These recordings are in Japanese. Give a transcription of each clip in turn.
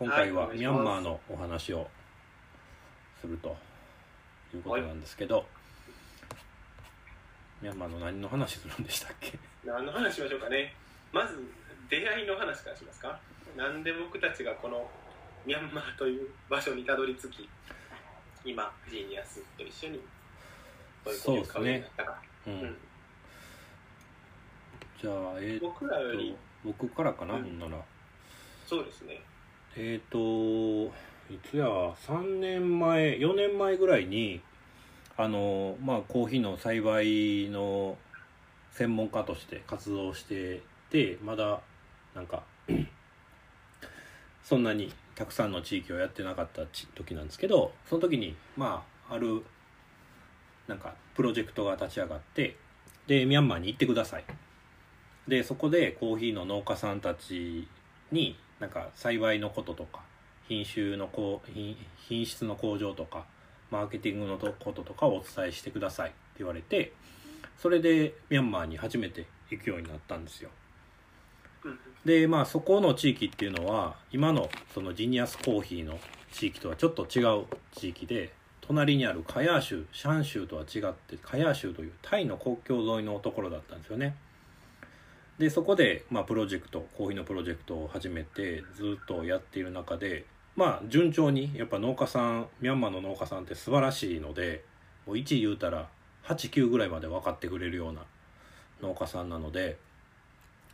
今回ははいミャンマーのお話をするということなんですけど、ミャンマーの何の話するんでしたっけ？何の話しましょうかね。まず出会いの話からしますか？なんで僕たちがこのミャンマーという場所にたどり着き今ジーニアスと一緒にそういうコミを買うようになったか、うん、うん。じゃあえー、っ僕らよりと僕からかな、うん。ほんなら。そうですねえっ、といつや3年前4年前ぐらいにあのまあコーヒーの栽培の専門家として活動しててまだなんか そんなにたくさんの地域をやってなかった時なんですけどその時にまああるなんかプロジェクトが立ち上がってでミャンマーに行ってください。でそこでコーヒーの農家さんたちになんか栽培のこととか品種のこう品品質の向上とかマーケティングのとこととかをお伝えしてくださいって言われてそれでミャンマーに初めて行くようになったんですよでまあそこの地域っていうのは今のそのジニアスコーヒーの地域とはちょっと違う地域で隣にあるカヤー州シャン州とは違ってカヤー州というタイの国境沿いのところだったんですよねでそこで、まあ、プロジェクトコーヒーのプロジェクトを始めてずっとやっている中でまあ順調にやっぱ農家さんミャンマーの農家さんって素晴らしいのでもう1言うたら89ぐらいまで分かってくれるような農家さんなので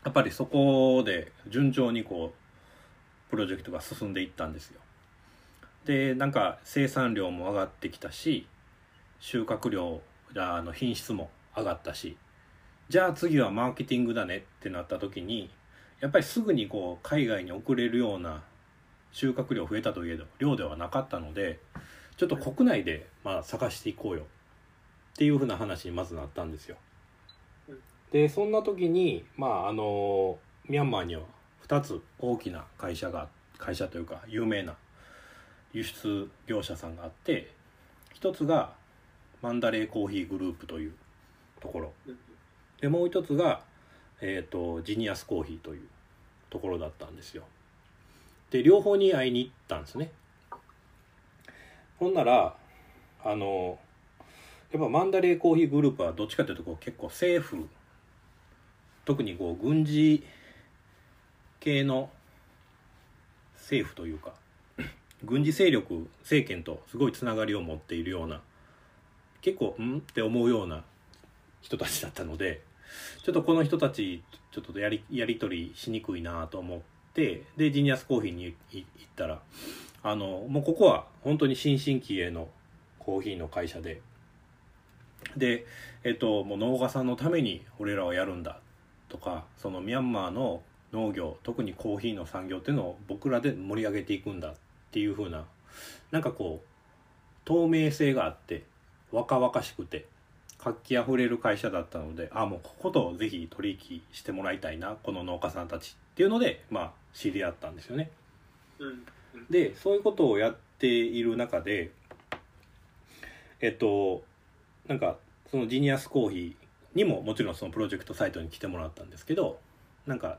やっぱりそこで順調にこうプロジェクトが進んでいったんですよ。でなんか生産量も上がってきたし収穫量あの品質も上がったしじゃあ次はマーケティングだねってなった時にやっぱりすぐにこう海外に送れるような収穫量増えたといえど量ではなかったのでちょっと国内でまあ探していこうよっていうふうな話にまずなったんですよ。でそんな時にまああのミャンマーには2つ大きな会社が会社というか有名な輸出業者さんがあって一つがマンダレーコーヒーグループというところでもう一つが、えー、とジニアスコーヒーというところだったんですよ。で両方に会いに行ったんですね。ほんならあのやっぱマンダレーコーヒーグループはどっちかというとこう結構政府特にこう軍事系の政府というか 軍事勢力政権とすごいつながりを持っているような結構ん？って思うような人たちだったのでちょっとこの人たちちょっとやりやり取りしにくいなと思ってでジニアスコーヒーに行ったらあのもうここは本当に新進気鋭のコーヒーの会社ででえっともう農家さんのために俺らはやるんだとかそのミャンマーの農業特にコーヒーの産業っていうのを僕らで盛り上げていくんだっていう風ななんかこう透明性があって若々しくて活気あふれる会社だったのであもうこことぜひ取引してもらいたいなこの農家さんたちっていうのでまあ知り合ったんですよね。うんでそういうことをやっている中でえっとなんかそのジニアスコーヒーにももちろんそのプロジェクトサイトに来てもらったんですけどなんか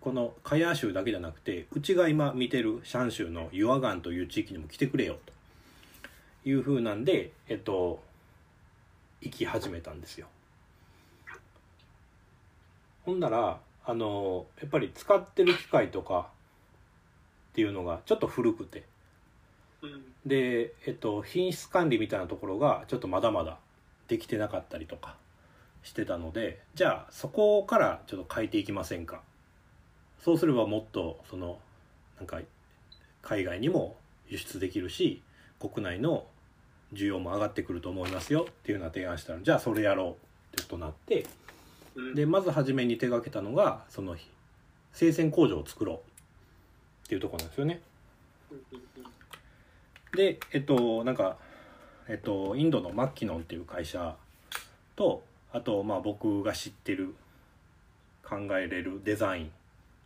このカヤー州だけじゃなくてうちが今見てるシャン州のユアガンという地域にも来てくれよというふうなんでえっと行き始めたんですよ。ほんならあのやっぱり使ってる機械とかっていうのがちょっと古くて。うん。で、えっと、品質管理みたいなところがちょっとまだまだできてなかったりとかしてたのでじゃあそこからちょっと変えていきませんか。そうすればもっとそのなんか海外にも輸出できるし国内の需要も上がってくると思いますよっていうような提案したらじゃあそれやろうってとなってうん。でまず初めに手がけたのがその生鮮工場を作ろうっていうところなんですよね。でえっとなんかえっとインドのマッキノンっていう会社とあとまあ僕が知ってる考えれるデザイン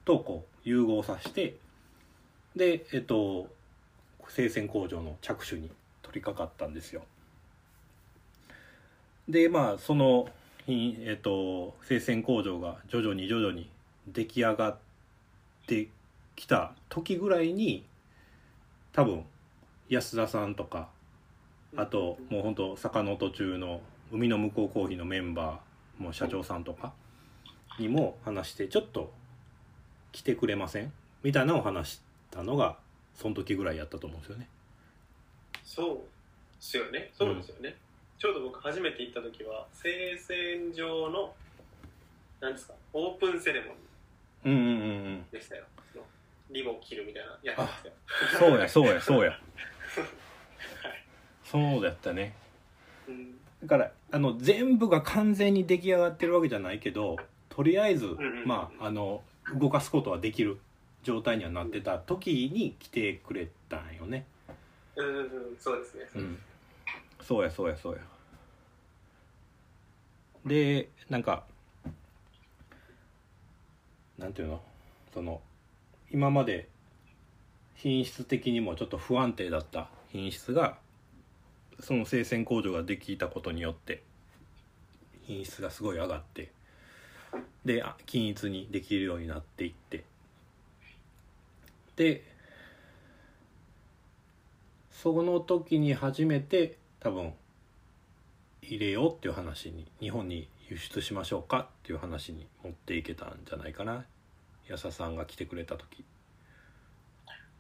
とこう融合させてでえっと生鮮工場の着手に取かったんですよ。でまあその品えっと生鮮工場が徐々に徐々に出来上がってきた時ぐらいに多分安田さんとかあともうほんと坂の途中の海の向こうコーヒーのメンバーもう社長さんとかにも話してちょっと来てくれません？みたいなのを話したのがその時ぐらいやったと思うんですよね。そうですよねそうですよね、ちょうど僕初めて行った時は聖戦場の何ですかオープンセレモニうんうんうんうん。ーでしたよそのリボン切るみたいなやつですよそうやそうやそうや。はいそうだったね。うんだからあの全部が完全に出来上がってるわけじゃないけどとりあえず、んうんまああの動かすことはできる状態にはなってた時に来てくれたんよね。うんそうですね、うん、そうやそうやそうや。でなんかなんていうのその今まで品質的にもちょっと不安定だった品質がその生鮮工場ができたことによって品質がすごい上がってであ均一にできるようになっていってでその時に初めて多分入れようっていう話に日本に輸出しましょうかっていう話に持っていけたんじゃないかな。安田さんが来てくれた時。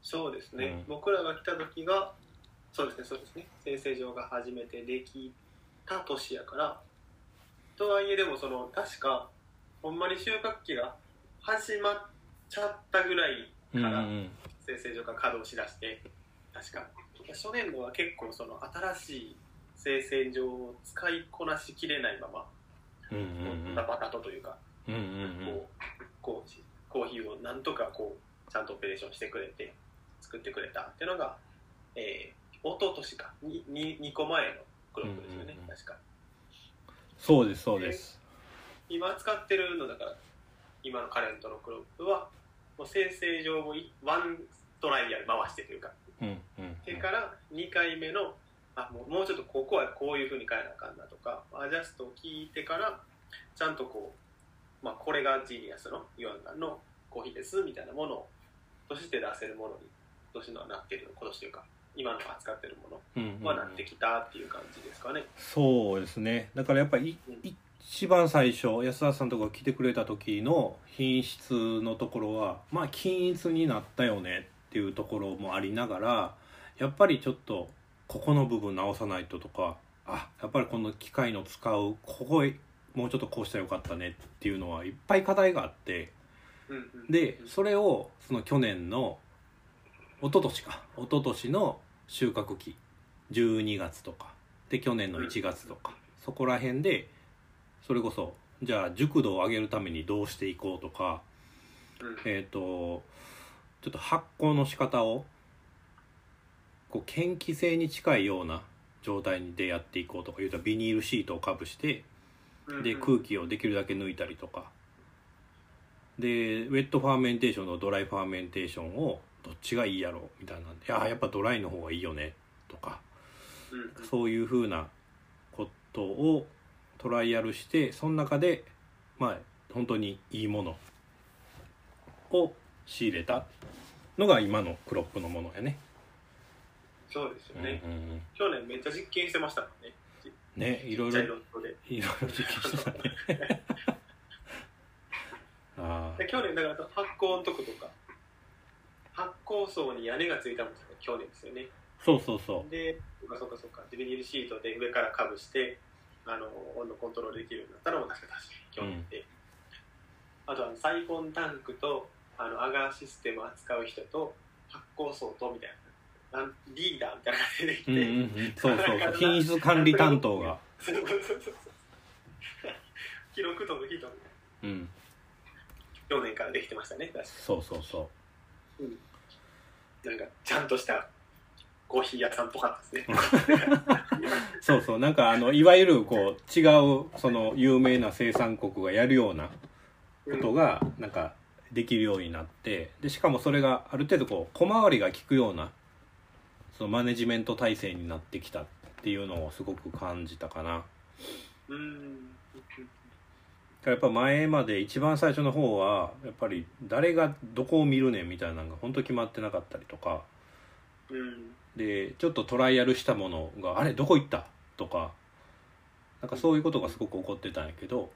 そうですね、うん。僕らが来た時がそうですねそうですね。先生場が初めてできた年やから。とはいえでもその確かほんまに収穫期が始まっちゃったぐらいうんからうん。先生場が稼働しだして確か初年度は結構その新しい生鮮場を使いこなしきれないまま、うんうんうん。バタとというか、うんうんうん。こうこうコーヒーをなんとかこうちゃんとオペレーションしてくれて作ってくれたっていうのが、えー、一昨年か 2, 2個前のクロップですよね、うんうんうん確かそうですそうです今使ってるのだから今のカレントのクロップはもう生成上をいワントライアル回してというかそれから2回目のあもうもうちょっとここはこういうふうに変えなあかんなとかアジャストを聞いてからちゃんとこう、まあ、これがジーニアスのイワンガンのコーヒーですみたいなものをとして出せるものに今年のはなってる今年というか今の扱ってるもうんうんうん。のはなってきたっていう感じですかね。そうですね。だからやっぱりい一番最初安田さんとか来てくれた時の品質のところはまあ均一になったよねっていうところもありながらやっぱりちょっとここの部分直さないととかあやっぱりこの機械の使うここもうちょっとこうしたらよかったねっていうのはいっぱい課題があってでそれをその去年の一昨年か一昨年の収穫期12月とかで去年の1月とか、そこら辺でそれこそじゃあ熟度を上げるためにどうしていこうとかうん。えっ、とちょっと発酵の仕方をこう嫌気性に近いような状態でやっていこうとか言うとビニールシートをかぶしてうんで空気をできるだけ抜いたりとか。で wet fermentation と dry fermentation をどっちがいいやろみたいなんで「いややっぱドライの方がいいよね」とか。そういうふうなことをトライアルしてその中でまあ本当にいいものを仕入れたのが今のクロップのものやね。そうですよね、うんうんうん。去年めっちゃ実験してましたもんね。ちねいろいろいろいろ実験してたね。ああで去年だから発酵のとことか。発酵層に屋根がついたもんですよ去年ですよね。そうそうそう。でそうかそうかそうか。でビニールシートで上からかぶしてあの温度コントロールできるようになったのも確か確か去年で、あとはサイフォンタンクとあのアガーシステム扱う人と発酵層とみたいななんリーダーみたいな感じでできて、うんうんうん、そうそうそう。品質管理担当が、そうそうそうそう。記録との人みたいな。うん、去年からできてましたね確かそうそうそなんかちゃんとしたコーヒー屋さんっぽかったですね。う そうそう。なんかあのいわゆるこう違うその有名な生産国がやるようなことがなんかできるようになってでしかもそれがある程度こう小回りが利くようなそのマネジメント体制になってきたっていうのをすごく感じたかな。うんやっぱ前まで一番最初の方はやっぱり誰がどこを見るねんみたいなのが本当決まってなかったりとかうんでちょっとトライアルしたものが「あれどこ行った?」とかなんかそういうことがすごく起こってたんやけど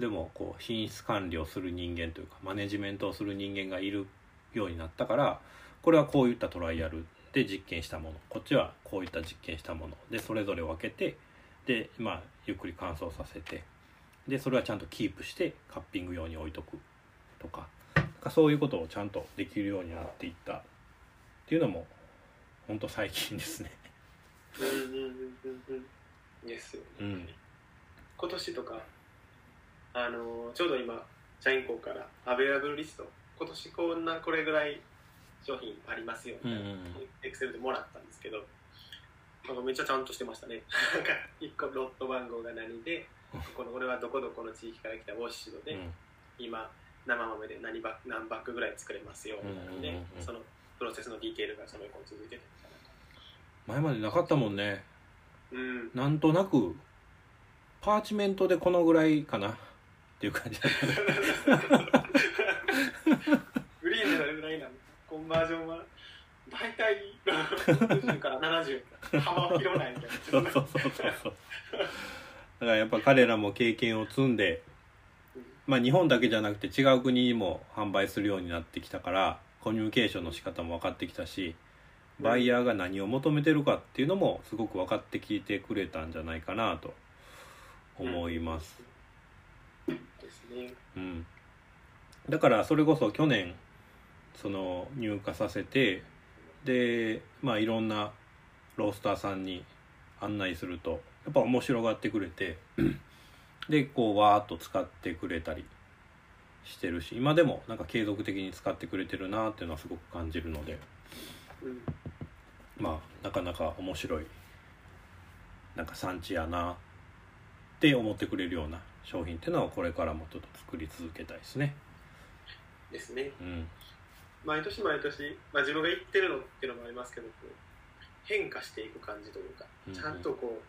でもこう品質管理をする人間というかマネジメントをする人間がいるようになったからこれはこういったトライアルで実験したもの。こっちはこういった実験したもの。でそれぞれ分けてでまあゆっくり乾燥させてでそれはちゃんとキープしてカッピング用に置いとくとか。かそういうことをちゃんとできるようになっていったっていうのも本当最近ですね。うんうんうんうんうんですよね、うん。今年とかあのちょうど今社員校からアベラブルリスト今年こんなこれぐらい商品ありますよエクセルでもらったんですけどなんかめっちゃちゃんとしてましたね。なんか1個ロット番号が何でこのこれはどこどこの地域から来たウォッシュドで、うん。今生豆で何バック何バッグぐらい作れますよみたいなね、うんうん。うんうんそのプロセスのディテールがその横に続いてて。前までなかったもんね。うん。なんとなくパーチメントでこのぐらいかなっていう感じ。グリーンでどれぐらいなの？コンバージョンは大体60から70幅は広ないみたいな。そうそうそうそう。だからやっぱ彼らも経験を積んでまあ日本だけじゃなくて違う国にも販売するようになってきたからコミュニケーションの仕方も分かってきたしバイヤーが何を求めてるかっていうのもすごく分かってきてくれたんじゃないかなと思います。うん、だからそれこそ去年その入荷させてでまあいろんなロースターさんに案内するとやっぱ面白がってくれてでこうわーっと使ってくれたりしてるし今でもなんか継続的に使ってくれてるなっていうのはすごく感じるのでうん。まあなかなか面白いなんか産地やなって思ってくれるような商品っていうのはこれからもちょっと作り続けたいですね。ですね。うん。毎年毎年、まあ、自分が言ってるのっていうのもありますけどこう変化していく感じというかちゃんとこ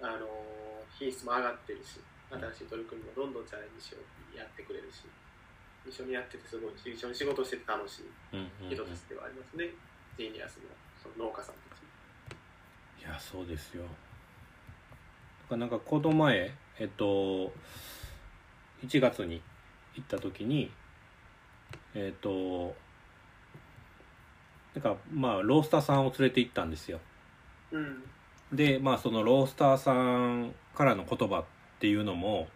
う、あのー品質も上がってるし新しい取り組みもどんどんチャレンジしようやってくれるし一緒にやっててすごいし一緒に仕事してて楽しい人たちではありますね、ジーニアスのその農家さんたち。いやそうですよ。なんかこの前えっと1月に行った時にえっとなんかまあロースターさんを連れて行ったんですよ。うん。でまあそのロースターさんからの言葉っていうのも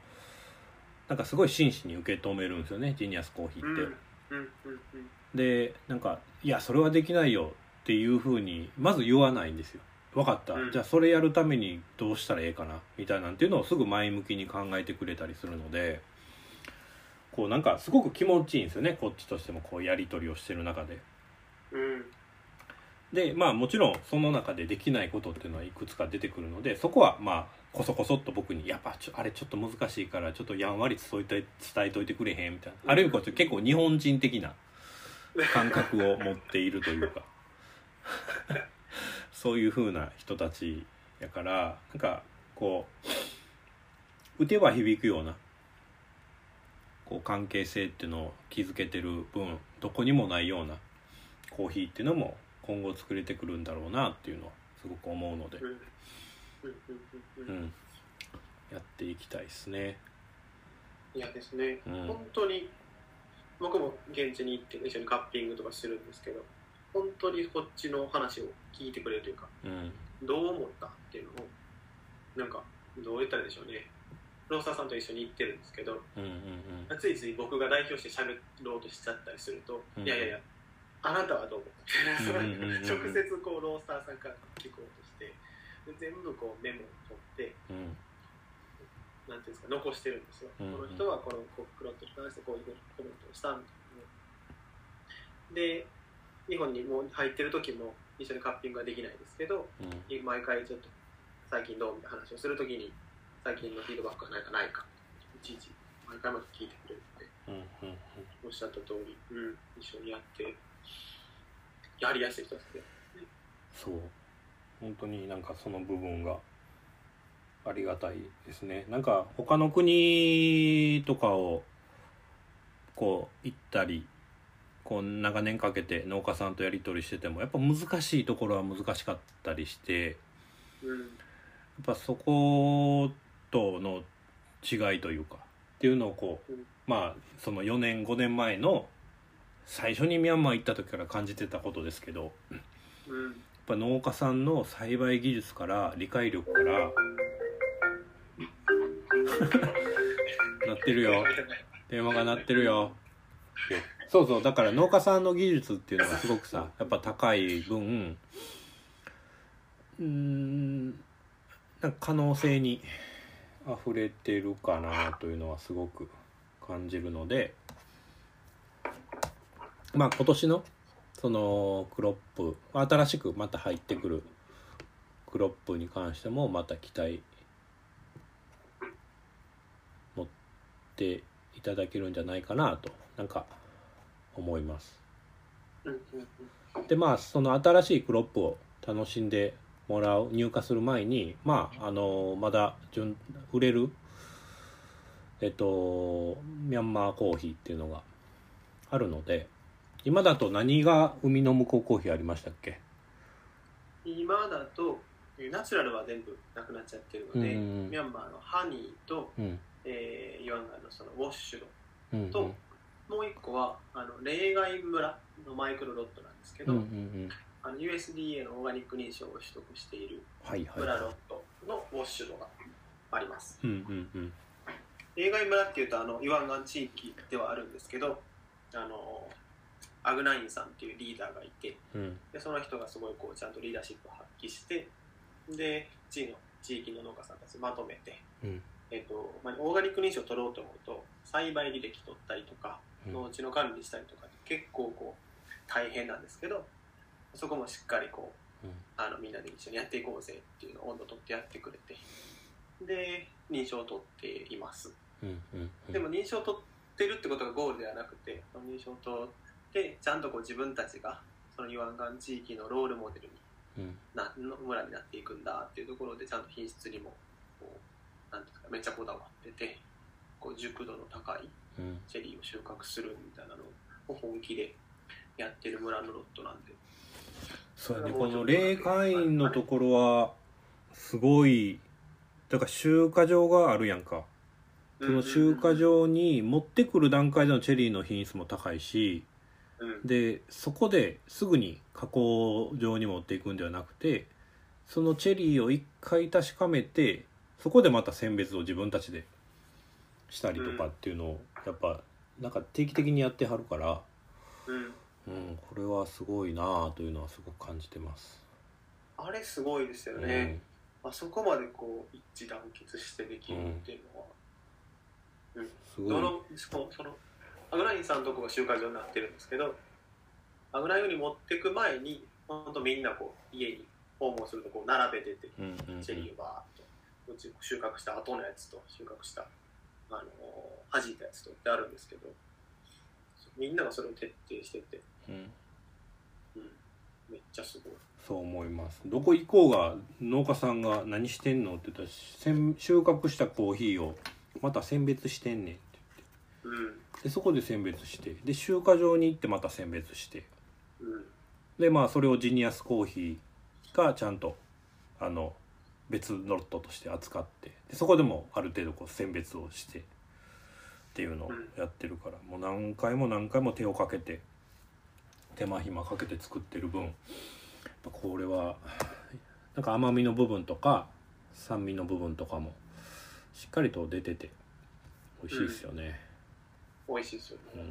なんかすごい真摯に受け止めるんですよねジニアスコーヒーって。うん。うん。うん。うん。でなんか「いやそれはできないよ」っていうふうにまず言わないんですよ。分かった、うん。じゃあそれやるためにどうしたらええかな？みたいなんていうのをすぐ前向きに考えてくれたりするのでこうなんかすごく気持ちいいんですよね。こっちとしてもこうやり取りをしてる中で。うん。でまあもちろんその中でできないことっていうのはいくつか出てくるのでそこはまあこそこそっと僕に「やっぱちょあれちょっと難しいからちょっとやんわり伝え伝えといてくれへん」みたいな。ある意味こう結構日本人的な感覚を持っているというかそういう風な人たちやからなんかこう打てば響くようなこう関係性っていうのを築けてる分どこにもないようなコーヒーっていうのも今後作れてくるんだろうなっていうのはすごく思うのでう、ん。やっていきたいですね。いやですね、うん。本当に僕も現地に行って一緒にカッピングとかしてるんですけど本当にこっちの話を聞いてくれるというかうん。どう思ったっていうのをなんかどう言ったらいいでしょうね。ローサーさんと一緒に行ってるんですけどうんうんついつい僕が代表して喋ろうとしちゃったりすると、うん。いやいやいやあなたはどう思ったうんうんうんうん。直接こうロースターさんから聞こうとしてで全部こうメモを取ってうん。なんていうんですか残してるんですよ、うんうん。この人はこのコックロットに関してこういうコメントをしたみたいなで日本にもう入ってる時も一緒にカッピングはできないですけどうん。毎回ちょっと最近どうみたいな話をするときに最近のフィードバックがないかないかいちいち毎回まで聞いてくれるってうんうんおっしゃった通り、うん、一緒にやってやりやすい人ですね。そう。本当になんかその部分がありがたいですね。なんか他の国とかをこう行ったりこう長年かけて農家さんとやり取りしててもやっぱ難しいところは難しかったりしてうんやっぱそことの違いというかっていうのをこううんまあその4年5年前の最初にミャンマー行った時から感じてたことですけどやっぱ農家さんの栽培技術から理解力から なってるよ。電話が鳴ってるよ。そうそうだから農家さんの技術っていうのがすごくさやっぱ高い分うーんなんか可能性に溢れてるかなというのはすごく感じるのでまあ今年のそのクロップ新しくまた入ってくるクロップに関してもまた期待持っていただけるんじゃないかなとなんか思います。でまあその新しいクロップを楽しんでもらう入荷する前にまああのまだ順売れるえっとミャンマーコーヒーっていうのがあるので今だと何が海の向こうコーヒーありましたっけ？今だとえーナチュラルは全部なくなっちゃってるので、ミャンマーのハニーと、うん。えー、イワンガのそのウォッシュドうんうん。ともう一個はあの例外村のマイクロロットなんですけど、うんうんうん。あの USDA のオーガニック認証を取得しているはいはい村ロットのウォッシュドがあります。うんうんうん。例外村っていうとあのイワンガン地域ではあるんですけどあのアグナインさんっていうリーダーがいてうん。でその人がすごいこうちゃんとリーダーシップを発揮してで地の地域の農家さんたちまとめて、うん。えっとまあ、オーガニック認証を取ろうと思うと栽培履歴取ったりとかうん農地の管理したりとか結構こう大変なんですけどそこもしっかりこううん。あのみんなで一緒にやっていこうぜっていうのを温度取ってやってくれて。で認証を取っています。うんうんうん。でも認証を取ってるってことがゴールではなくて認証を取ってちゃんとこう自分たちがそのイワンガン地域のロールモデルにうん。なの村になっていくんだっていうところでちゃんと品質にもこうなんですかめっちゃこだわっててこう熟度の高いうん。チェリーを収穫するみたいなのを本気でやってる村のロットなんで。そうやね。この霊界員のところはすごいだから集荷場があるやんか。その集荷場に持ってくる段階でのチェリーの品質も高いしうん。でそこですぐに加工場に持っていくんではなくてそのチェリーを一回確かめてそこでまた選別を自分たちでしたりとかっていうのをやっぱなんか定期的にやってはるから、うんうん、これはすごいなあというのはすごく感じてます。あれすごいですよね、あそこまでこう一致団結してできるっていうのは、うん、すごい。どのしかもそのアグナインさんのとこが集荷場になってるんですけどアグナインに持ってく前に本当みんなこう家に訪問するとこう並べててうんうんうん。チェリーをバーッとうち収穫した後のやつと収穫したあの弾いたやつとってあるんですけどみんながそれを徹底してて、うん。うん、めっちゃすごい。そう思います。どこ行こうが農家さんが何してんのって言ったらせん収穫したコーヒーをまた選別してんねんってうん言って。でそこで選別してで集荷場に行ってまた選別して。うん。でまあそれをジニアスコーヒーがちゃんとあの別ロットとして扱ってでそこでもある程度こう選別をしてっていうのをやってるから、もう何回も何回も手をかけて手間暇かけて作ってる分これはなんか甘みの部分とか酸味の部分とかもしっかりと出てて美味しいですよね。美味しいですよね、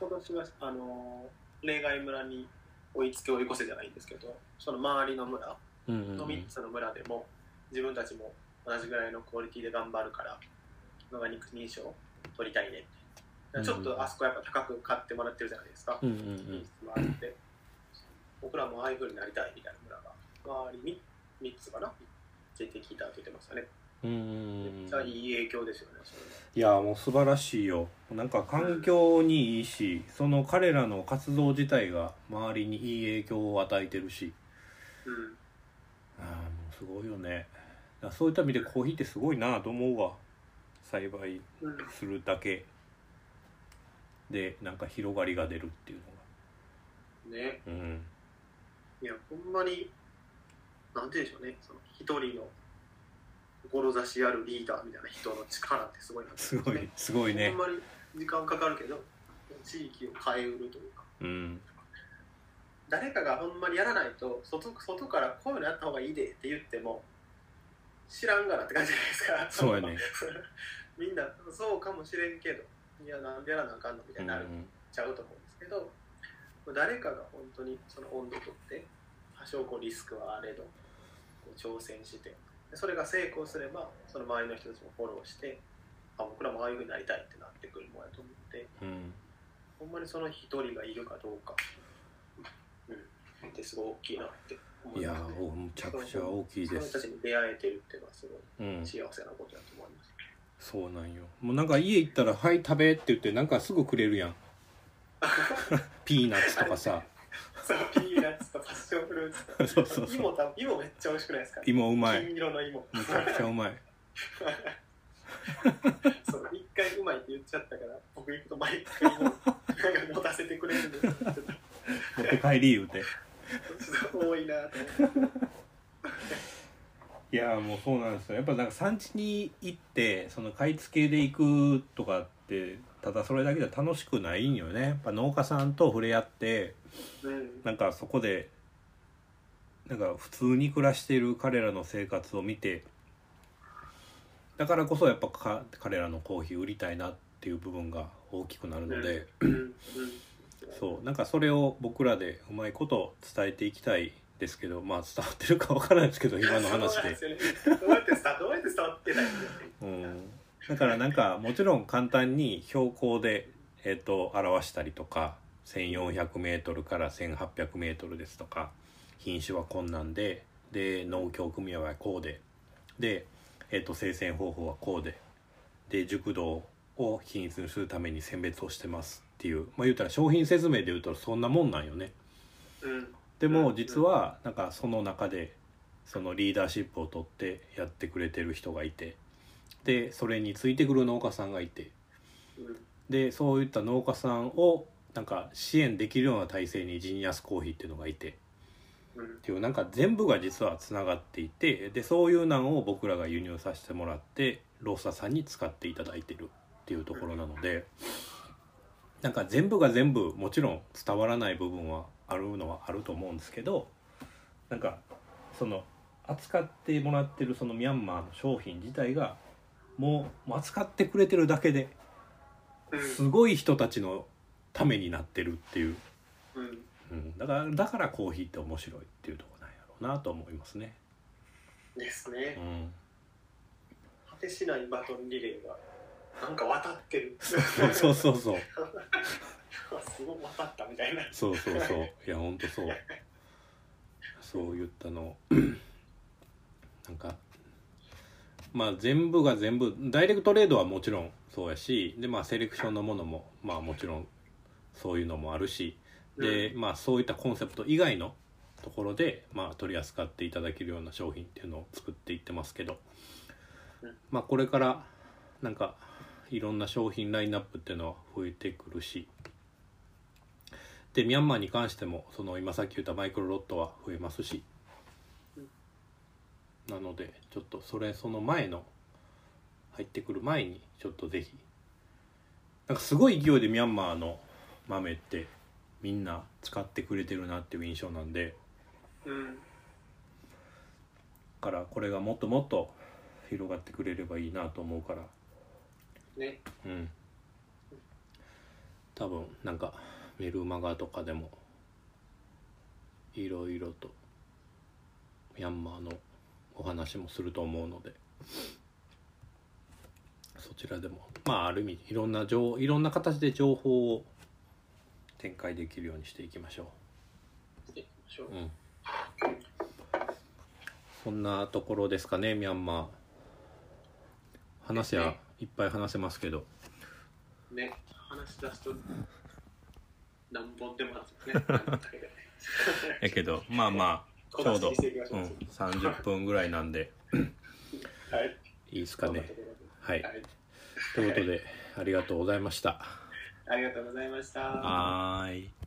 うん。今年はあの例外村に追いつけ追い越せじゃないんですけどその周りの村うんうんうんの3つの村でも自分たちも同じぐらいのクオリティで頑張るからオーガニック認証取りたいねって。ちょっとあそこやっぱ高く買ってもらってるじゃないですか、うんうん品質もあって。僕らもああいう風になりたいみたいな村が周りに3つかな？出てきたって言ってましたね。うんうんうん。めっちゃいい影響ですよねいやもう素晴らしいよ。なんか環境にいいしその彼らの活動自体が周りにいい影響を与えてるし。うんああもうすごいよね。そういった意味でコーヒーってすごいなと思うわ。栽培うんするだけ。でなんか広がりが出るっていうのね。がうん。いやほんまになんて言うんでしょうね。その一人の志あるリーダーみたいな人の力ってすごいなってすごいすごいね。ほんまに時間かかるけど地域を変えうるというか。うん誰かがほんまにやらないと外外からこういうのやった方がいいでって言っても知らんがなって感じじゃないですか。そうやね。みんなそうかもしれんけどいやなんでやらなあかんのみたいになるうんちゃうと思うんですけど誰かが本当にその温度とって多少こうリスクはあれど挑戦してでそれが成功すればその周りの人たちもフォローしてあ僕らもああいうふうになりたいってなってくるもんやと思ってうん。ほんまにその一人がいるかどうか、うん、ってすごい大きいなって。思いや。ーむちゃくちゃ大きいです。その人たちに出会えてるっていうのはすごいうん幸せなことだと思います。そうなんよ。もうなんか家行ったら「はい食べ」って言ってなんかすぐくれるやん。ピーナッツとかさ。そうピーナッツとパッションフルーツと そうそうそう。芋めっちゃ美味しくないですか？芋うまい。金色の芋。むちゃくちゃうまい。そう一回うまいって言っちゃったから僕行くと毎回もう持たせてくれるんです持って帰り言うて 多いなと思って。いやーもうそうなんですよ。やっぱなんか産地に行ってその買い付けで行くとかってただそれだけでは楽しくないんよね。やっぱ農家さんと触れ合ってうん。なんかそこでなんか普通に暮らしている彼らの生活を見てだからこそやっぱか彼らのコーヒー売りたいなっていう部分が大きくなるので、うん。うんそうなんかそれを僕らでうまいこと伝えていきたいですけどまあ伝わってるかわからないですけど 今の話で。そうなんすよね。どうやって伝わどうやって伝わってないんだよね。うん、だからなんかもちろん簡単に標高で、えー、と表したりとか 1400m から 1800m ですとか品種は困難でで農協組合はこうでで、えー、と生鮮方法はこうでで熟度を均一にするために選別をしてますっていうまあ言うたら商品説明で言うとそんなもんなんよね。うん。でも実はなんかその中でそのリーダーシップを取ってやってくれてる人がいてでそれについてくる農家さんがいてうん。でそういった農家さんをなんか支援できるような体制にジニアスコーヒーっていうのがいてっうん。ていうなんか全部が実はつながっていてでそういうのを僕らが輸入させてもらってローサーさんに使っていただいてるっていうところなのでなんか全部が全部もちろん伝わらない部分はあるのはあると思うんですけどなんかその扱ってもらってるそのミャンマーの商品自体がもう扱ってくれてるだけでうん。すごい人たちのためになってるっていう、うん。うん、だからだからコーヒーって面白いっていうところなんやろうなと思いますね。ですうねん、果てしないバトンリレーがなんか渡ってる。そうそうそう。そうすごい渡ったみたいな。そうそうそう。いやほんとそう。そういったの。なんかまあ全部が全部ダイレクトトレードはもちろんそうやしでまあセレクションのものもまあもちろんそういうのもあるしで、まあそういったコンセプト以外のところで、まあ、取り扱っていただけるような商品っていうのを作っていってますけど。うん。まあこれからなんかいろんな商品ラインナップっていうのは増えてくるし。でミャンマーに関してもその今さっき言ったマイクロロットは増えますし。うんなのでちょっとそれその前の入ってくる前にちょっとぜひ。なんかすごい勢いでミャンマーの豆ってみんな使ってくれてるなっていう印象なんで。うん。だからこれがもっともっと広がってくれればいいなと思うからね。うん。多分なんかメルマガとかでもいろいろとミャンマーのお話もすると思うのでそちらでもまあある意味いろんな情いろんな形で情報を展開できるようにしていきましょしていきましょう。う、うん、そんなところですかねミャンマー。話やいっぱい話せますけど。ね話し出すと何本でも話すね。やけどまあまあちょうど、う。うん、30分ぐらいなんで。はい。いいですかね。はい。はい。ということでありがとうございました。あありがとうございました。はーい